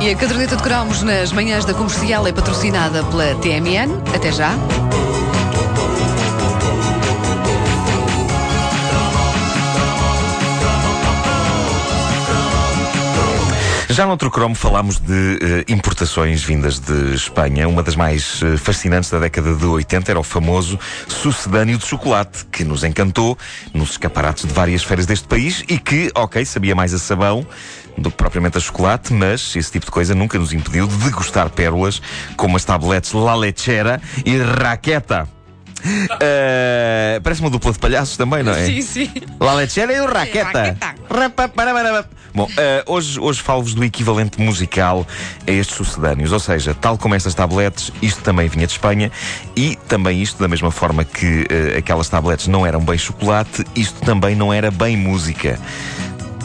E a caderneta de cromos nas manhãs da comercial é patrocinada pela TMN. Até já. Já no outro cromo falámos de eh, importações vindas de Espanha. Uma das mais eh, fascinantes da década de 80 era o famoso sucedâneo de chocolate, que nos encantou nos escaparates de várias feiras deste país e que, ok, sabia mais a sabão do que propriamente a chocolate, mas esse tipo de coisa nunca nos impediu de degustar pérolas como as tabletes La Lechera e Raqueta. Eh, parece uma dupla de palhaços também, não é? Sim, sim. La Lechera e o Raqueta. Rapaparabarabap. Bom, eh, hoje, hoje falo-vos do equivalente musical a estes sucedâneos. Ou seja, tal como estas tabletes, isto também vinha de Espanha e também isto, da mesma forma que eh, aquelas tabletes não eram bem chocolate, isto também não era bem música.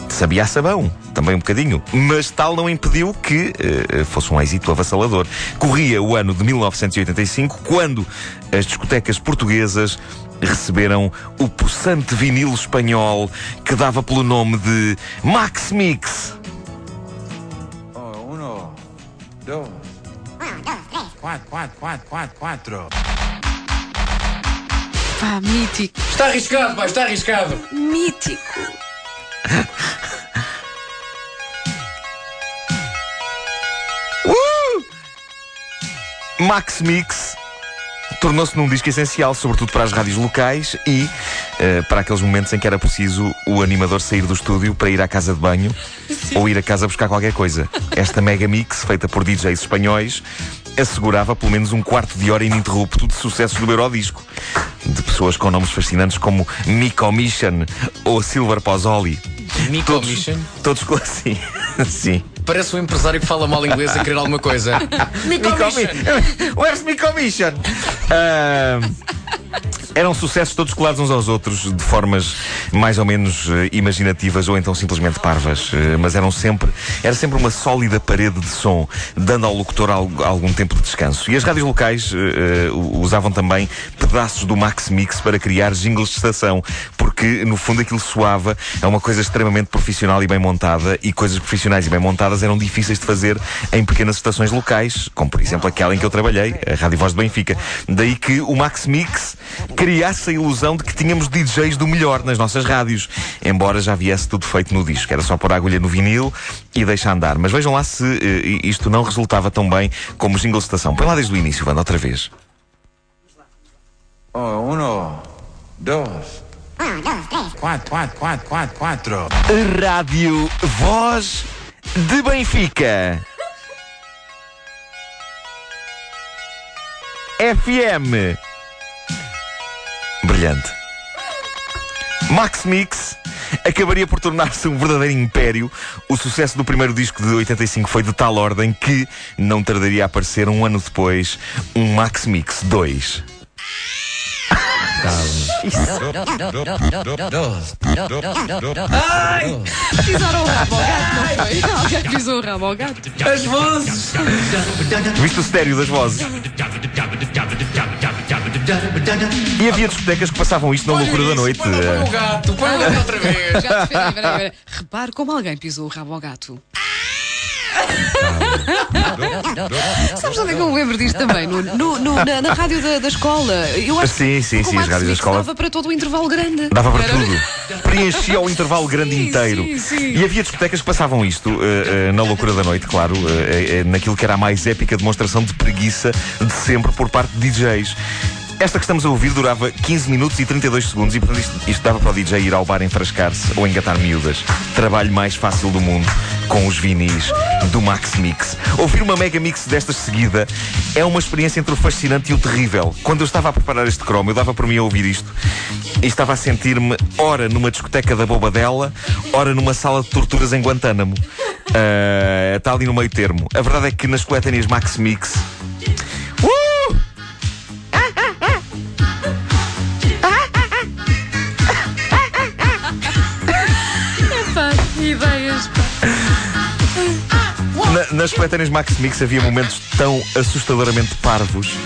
Sabia sabão, também um bocadinho, mas tal não impediu que eh, fosse um êxito avassalador. Corria o ano de 1985, quando as discotecas portuguesas receberam o possante vinil espanhol que dava pelo nome de Max Mix. Oh, uno, dos. Quatro, quatro, quatro, quatro, quatro. Pá, mítico. Está arriscado, pai, está arriscado. Mítico. Max Mix tornou-se num disco essencial, sobretudo para as rádios locais e eh, para aqueles momentos em que era preciso o animador sair do estúdio para ir à casa de banho ou ir a casa buscar qualquer coisa. Esta mega mix, feita por DJs espanhóis, assegurava pelo menos um quarto de hora ininterrupto de sucessos do Eurodisco. De pessoas com nomes fascinantes como Nico Mission ou Silver Pozzoli. Mission. Todos com assim. Sim. Parece um empresário que fala mal inglês a querer alguma coisa. Nico Mission. Where's my commission? Ah, eram sucessos todos colados uns aos outros de formas mais ou menos eh, imaginativas ou então simplesmente parvas, Eh, mas eram sempre era sempre uma sólida parede de som, dando ao locutor algum tempo de descanso. E as rádios locais eh, usavam também pedaços do Max Mix para criar jingles de estação, porque no fundo aquilo soava a uma coisa extremamente profissional e bem montada, e coisas profissionais e bem montadas eram difíceis de fazer em pequenas estações locais, como por exemplo aquela em que eu trabalhei, a Rádio Voz de Benfica. Daí que o Max Mix criasse a ilusão de que tínhamos DJs do melhor nas nossas rádios, embora já viesse tudo feito no disco. Era só pôr a agulha no vinil e deixar andar. Mas vejam lá se eh, isto não resultava tão bem como o jingle de estação. Põe lá desde o início, Wanda, outra vez. Oh, uno, dos. Quatro, quatro, quatro, quatro, quatro. Rádio Voz de Benfica. FM. Brilhante. Max Mix acabaria por tornar-se um verdadeiro império. O sucesso do primeiro disco de 85 foi de tal ordem que não tardaria a aparecer um ano depois um Max Mix 2. Dos. Pisaram o rabo ao gato, não foi? Alguém pisou o rabo ao gato. As vozes. Viste o estéreo das vozes? E havia discotecas que passavam isto na loucura da noite. Põe o gato, põe o gato outra vez. Repare como alguém pisou o rabo ao gato. Sabes onde é que eu me lembro disto também? No, no- no- na, na rádio da, da escola. Eu acho Sim, sim, que o sim, as rádios da Mix escola. Dava para todo o intervalo grande. Dava para Era- tudo. Preenchia o intervalo grande Sim, inteiro. sim, sim. E havia discotecas que passavam isto eh, eh, na loucura da noite, claro, eh, eh, naquilo que era a mais épica demonstração de preguiça de sempre por parte de DJs. Esta que estamos a ouvir durava 15 minutos e 32 segundos e, portanto, isto, isto dava para o DJ ir ao bar enfrascar-se ou engatar miúdas. Trabalho mais fácil do mundo com os vinis do Max Mix. Ouvir uma mega mix destas seguida é uma experiência entre o fascinante e o terrível. Quando eu estava a preparar este cromo, eu dava por mim a ouvir isto e estava a sentir-me, ora numa discoteca da Bobadela, ora numa sala de torturas em Guantánamo. Ah, está ali no meio termo. A verdade é que nas coletâneas Max Mix. Nas coletâneas Max Mix havia momentos tão assustadoramente parvos.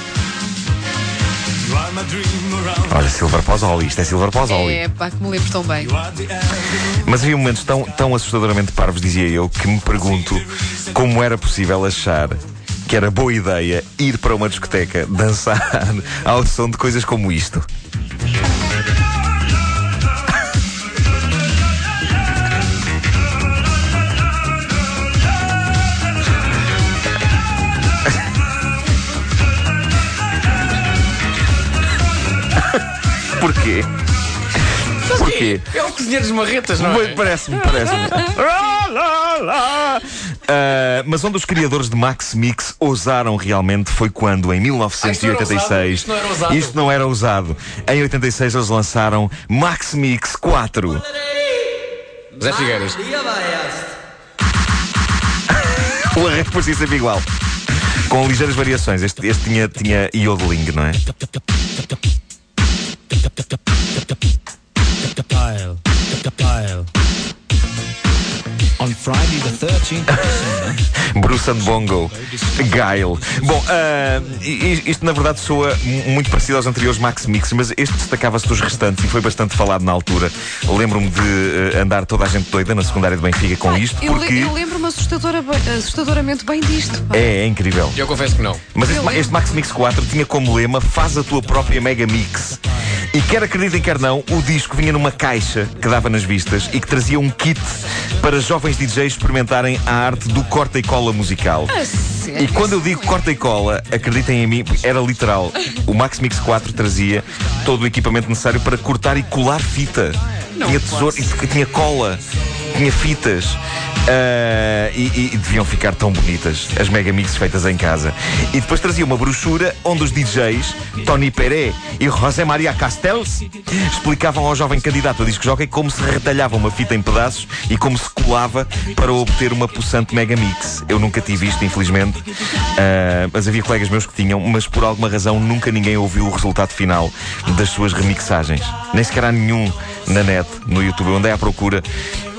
Olha, Silver Pozzoli, isto é Silver Pozzoli. É, pá, que me lembro tão bem. Mas havia momentos tão, tão assustadoramente parvos, dizia eu, que me pergunto como era possível achar que era boa ideia ir para uma discoteca dançar ao som de coisas como isto. Porquê? Porquê? É o cozinheiro dos marretas, não é? Parece-me, parece-me. Ah, mas onde os criadores de Max Mix ousaram realmente foi quando, em 1986, Isto não era ousado. isto não era usado. Em 86 eles lançaram Max Mix 4. Zé Figueiras. O arranjo por si sempre igual. Com ligeiras variações. Este, este tinha, tinha yodeling, não é? Bruce and Bongo. Guile. Bom, ah, i- isto na verdade soa mu- muito parecido aos anteriores Max Mix, mas este destacava-se dos restantes e foi bastante falado na altura. Lembro-me de ah, andar toda a gente doida na secundária de Benfica com isto, Eu, le- porque. eu lembro-me assustadora assustadoramente bem disto. pá. É, é incrível. Eu confesso que não. Mas este, Eu este Max Mix 4 tinha como lema Faz a tua própria Mega Mix. E quer acreditem, quer não, o disco vinha numa caixa que dava nas vistas e que trazia um kit para jovens DJs experimentarem a arte do corta e cola musical. A sério? E quando eu digo corta e cola, acreditem em mim, era literal. O Max Mix 4 trazia todo o equipamento necessário para cortar e colar fita. tinha tesouro, e tinha cola, tinha fitas. Ah, e, e- deviam ficar tão bonitas as mega mix feitas em casa. E depois trazia uma brochura onde os DJs Tony Peré e José Maria Castells explicavam ao jovem candidato a disco jockey como se retalhava uma fita em pedaços e como se colava para obter uma possante mega mix. Eu nunca tive isto, infelizmente, ah, mas havia colegas meus que tinham, mas por alguma razão nunca ninguém ouviu o resultado final das suas remixagens. Nem sequer há nenhum na net, no YouTube. Eu andei à procura.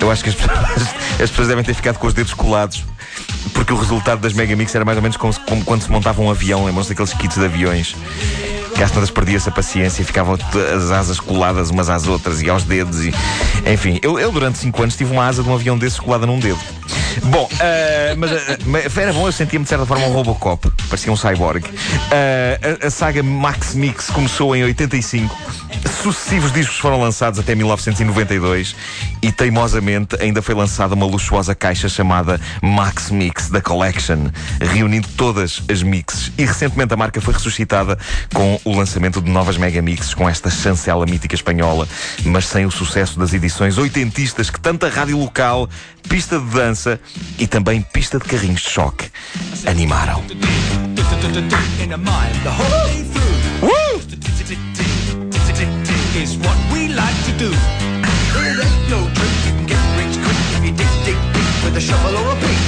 Eu acho que as pessoas, as pessoas devem ter ficado com os dedos colados. Porque o resultado das Mega Mix era mais ou menos como, como quando se montava um avião, lembram-se daqueles kits de aviões? Que às tantas perdia-se a paciência e ficavam as asas coladas umas às outras e aos dedos. E... Enfim, eu, eu durante 5 anos tive uma asa de um avião desses colada num dedo. Bom, ah, mas, mas era bom, eu sentia-me de certa forma um Robocop, parecia um cyborg. Ah, a, a saga Max Mix começou em 85. Sucessivos discos foram lançados até 1992 e teimosamente ainda foi lançada uma luxuosa caixa chamada Max Mix da Collection, reunindo todas as mixes. E recentemente a marca foi ressuscitada com o lançamento de novas mega mixes com esta chancela mítica espanhola, mas sem o sucesso das edições oitentistas que tanta rádio local, pista de dança e também pista de carrinhos de choque animaram. Is what we like to do. There ain't no trick you can get rich quick if you dig, dig, dig with a shovel or a pick.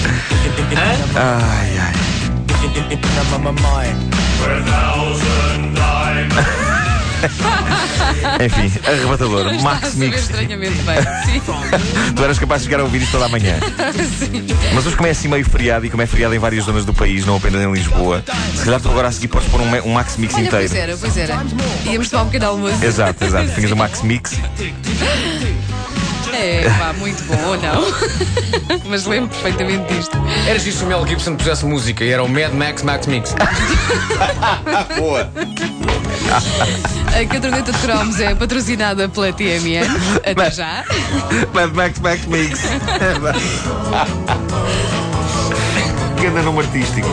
Ai, ai. In, in, in, in my mind. Enfim, arrebatador. A Max Mix. estranhamente bem. Sim. Tu eras capaz de chegar a ouvir isto toda a manhã. Sim. Mas hoje, como é assim meio feriado e como é feriado em várias zonas do país, não apenas em Lisboa, se calhar tu agora a seguir podes pôr um, um Max Mix Olha, inteiro. pois era, pois era. Íamos tomar um pequeno almoço. Exato, exato. Tinhas o Max Mix. É, pá, muito bom, ou não? Mas lembro perfeitamente disto. Era se o Mel Gibson pusesse música e era o Mad Max Max Mix. Boa. A caderneta de cromos é patrocinada pela TMN. Até já. Mad Max Max Mix. Grande nome artístico.